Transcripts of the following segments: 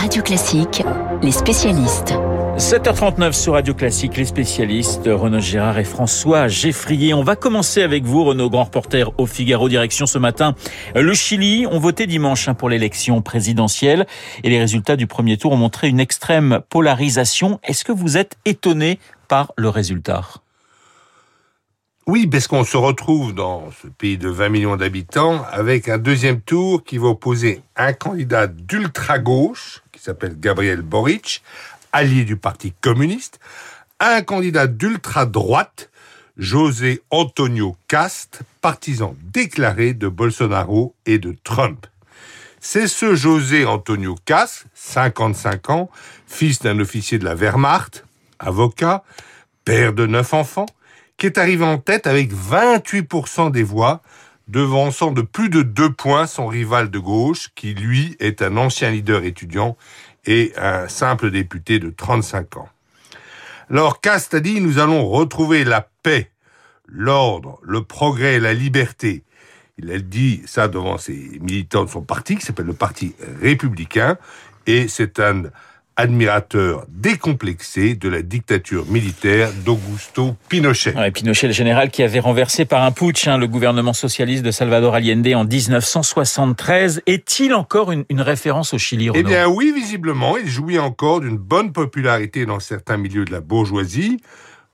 Radio Classique, les spécialistes. 7h39 sur Radio Classique, les spécialistes Renaud Gérard et François Geffrier. On va commencer avec vous, Renaud, grand reporter au Figaro Direction ce matin. Le Chili ont voté dimanche hein, pour l'élection présidentielle et les résultats du premier tour ont montré une extrême polarisation. Est-ce que vous êtes étonné par le résultat? Oui, parce qu'on se retrouve dans ce pays de 20 millions d'habitants avec un deuxième tour qui va opposer un candidat d'ultra-gauche, qui s'appelle Gabriel Boric, allié du Parti communiste, un candidat d'ultra-droite, José Antonio Cast, partisan déclaré de Bolsonaro et de Trump. C'est ce José Antonio Cast, 55 ans, fils d'un officier de la Wehrmacht, avocat, père de neuf enfants, qui est arrivé en tête avec 28% des voix, devançant de plus de deux points son rival de gauche, qui lui est un ancien leader étudiant et un simple député de 35 ans. Alors Cast a dit, nous allons retrouver la paix, l'ordre, le progrès, la liberté. Il a dit ça devant ses militants de son parti, qui s'appelle le Parti républicain, et c'est un admirateur décomplexé de la dictature militaire d'Augusto Pinochet. Pinochet, le général qui avait renversé par un putsch hein, le gouvernement socialiste de Salvador Allende en 1973. Est-il encore une, référence au Chili, Eh bien oui, visiblement, il jouit encore d'une bonne popularité dans certains milieux de la bourgeoisie.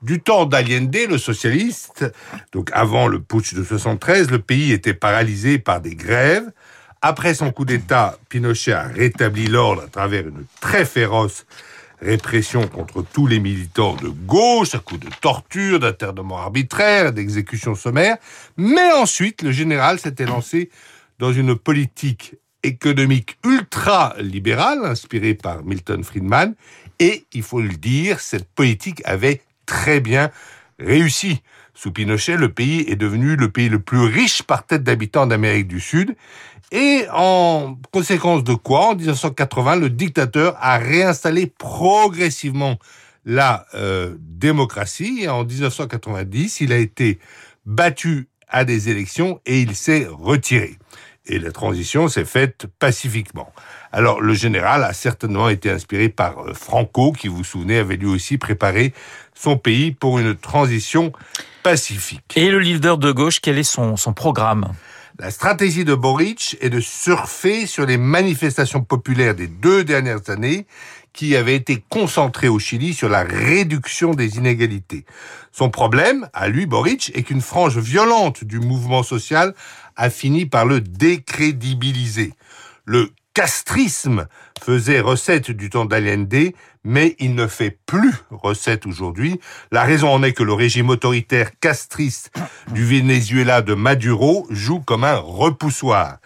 Du temps d'Allende, le socialiste, donc avant le putsch de 73, le pays était paralysé par des grèves. Après son coup d'État, Pinochet a rétabli l'ordre à travers une très féroce répression contre tous les militants de gauche, à coups de torture, d'internement arbitraire, d'exécution sommaire. Mais ensuite, le général s'était lancé dans une politique économique ultra-libérale, inspirée par Milton Friedman. Et, il faut le dire, cette politique avait très bien réussi. Sous Pinochet, le pays est devenu le pays le plus riche par tête d'habitants d'Amérique du Sud. Et en conséquence de quoi, en 1980, le dictateur a réinstallé progressivement la euh, démocratie. Et en 1990, il a été battu à des élections et il s'est retiré. Et la transition s'est faite pacifiquement. Alors le général a certainement été inspiré par euh, Franco, qui, vous vous souvenez, avait lui aussi préparé son pays pour une transition pacifique. Et le leader de gauche, quel est son, son programme? La stratégie de Boric est de surfer sur les manifestations populaires des deux dernières années qui avaient été concentrées au Chili sur la réduction des inégalités. Son problème, à lui, Boric, est qu'une frange violente du mouvement social a fini par le décrédibiliser. Le castrisme faisait recette du temps d'Allende, mais il ne fait plus recette aujourd'hui. La raison en est que le régime autoritaire castriste du Venezuela de Maduro joue comme un repoussoir.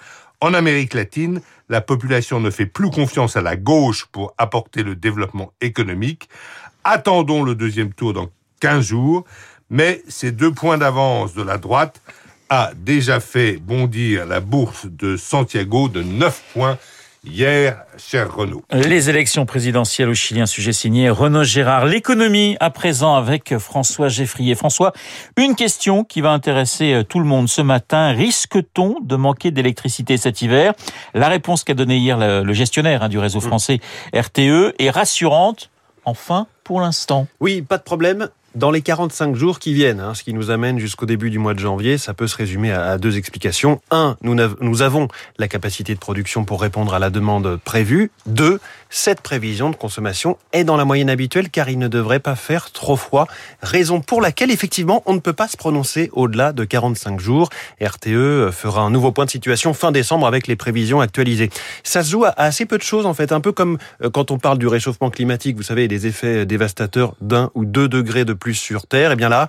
En Amérique latine, la population ne fait plus confiance à la gauche pour apporter le développement économique. Attendons le deuxième tour dans 15 jours, mais ces deux points d'avance de la droite a déjà fait bondir la bourse de Santiago de 9 points hier, cher Renaud. Les élections présidentielles au Chili, un sujet signé Renaud Gérard. L'économie, à présent, avec François Geffrier. François, une question qui va intéresser euh, tout le monde ce matin. Risque-t-on de manquer d'électricité cet hiver? La réponse qu'a donnée hier le gestionnaire hein, du réseau mm. français RTE est rassurante. Enfin, pour l'instant. Oui, pas de problème dans les 45 jours qui viennent, hein, ce qui nous amène jusqu'au début du mois de janvier, ça peut se résumer à, deux explications. Un, nous, avons la capacité de production pour répondre à la demande prévue. Deux, cette prévision de consommation est dans la moyenne habituelle car il ne devrait pas faire trop froid. Raison pour laquelle, effectivement, on ne peut pas se prononcer au-delà de 45 jours. RTE fera un nouveau point de situation fin décembre avec les prévisions actualisées. Ça se joue à assez peu de choses, en fait. Un peu comme euh, quand on parle du réchauffement climatique, vous savez, des effets dévastateurs d'un ou deux degrés de plus sur Terre, et eh bien là,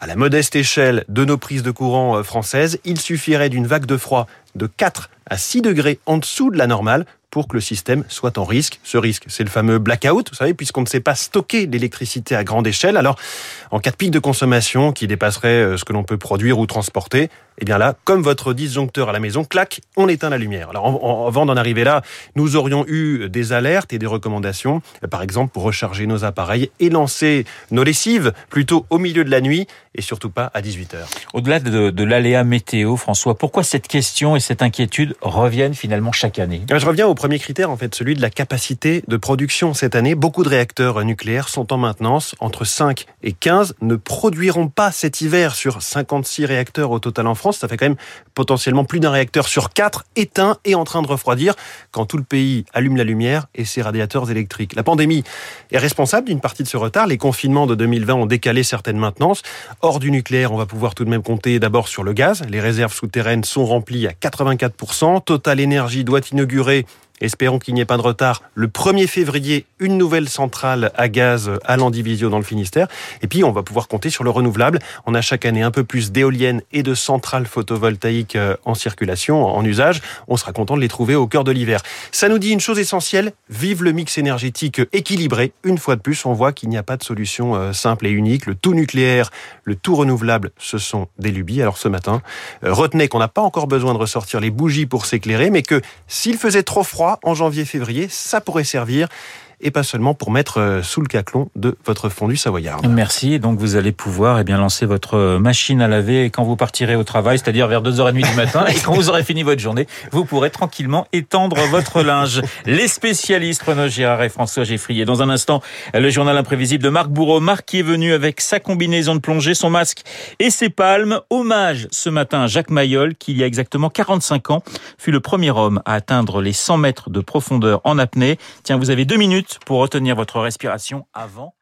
à la modeste échelle de nos prises de courant euh, françaises, il suffirait d'une vague de froid de 4 à 6 degrés en dessous de la normale pour que le système soit en risque. Ce risque, c'est le fameux blackout, vous savez, puisqu'on ne sait pas stocker l'électricité à grande échelle. Alors, en cas de pic de consommation qui dépasserait euh, ce que l'on peut produire ou transporter, eh bien là, comme votre disjoncteur à la maison, clac, on éteint la lumière. Alors, avant d'en arriver là, nous aurions eu des alertes et des recommandations, euh, par exemple pour recharger nos appareils et lancer nos lessives plutôt au milieu de la nuit et surtout pas à 18 heures. Au-delà de, de l'aléa météo, François, pourquoi cette question et cette inquiétude reviennent finalement chaque année? Je reviens au premier critère, en fait, celui de la capacité de production. Cette année, beaucoup de réacteurs nucléaires sont en maintenance. Entre 5 et 15 ne produiront pas cet hiver sur 56 réacteurs au total en France. Ça fait quand même potentiellement plus d'un réacteur sur 4 éteint et en train de refroidir quand tout le pays allume la lumière et ses radiateurs électriques. La pandémie est responsable d'une partie de ce retard. Les confinements de 2020 ont décalé certaines maintenances. Hors du nucléaire, on va pouvoir tout de même compter d'abord sur le gaz. Les réserves souterraines sont remplies à 84%. Total Énergie doit inaugurer Espérons qu'il n'y ait pas de retard. Le 1er février, une nouvelle centrale à gaz à Landivisio dans le Finistère. Et puis, on va pouvoir compter sur le renouvelable. On a chaque année un peu plus d'éoliennes et de centrales photovoltaïques euh, en circulation, en usage. On sera content de les trouver au cœur de l'hiver. Ça nous dit une chose essentielle. Vive le mix énergétique équilibré. Une fois de plus, on voit qu'il n'y a pas de solution euh, simple et unique. Le tout nucléaire, le tout renouvelable, ce sont des lubies. Alors ce matin, euh, retenez qu'on n'a pas encore besoin de ressortir les bougies pour s'éclairer, mais que s'il faisait trop froid, en janvier-février, ça pourrait servir et pas seulement pour mettre euh, sous le caclon de votre fondu savoyard. Merci. Donc vous allez pouvoir eh bien lancer votre euh, machine à laver quand vous partirez au travail, c'est-à-dire vers 2h30 du matin et quand vous aurez fini votre journée, vous pourrez tranquillement étendre votre linge. Les spécialistes Renaud Girard et François Geffrier. Dans un instant, le journal imprévisible de Marc Bourreau. Marc qui est venu avec sa combinaison de plongée, son masque et ses palmes. Hommage ce matin à Jacques Mayol qui il y a exactement 45 ans fut le premier homme à atteindre les 100 mètres de profondeur en apnée. Tiens, vous avez deux pour retenir votre respiration avant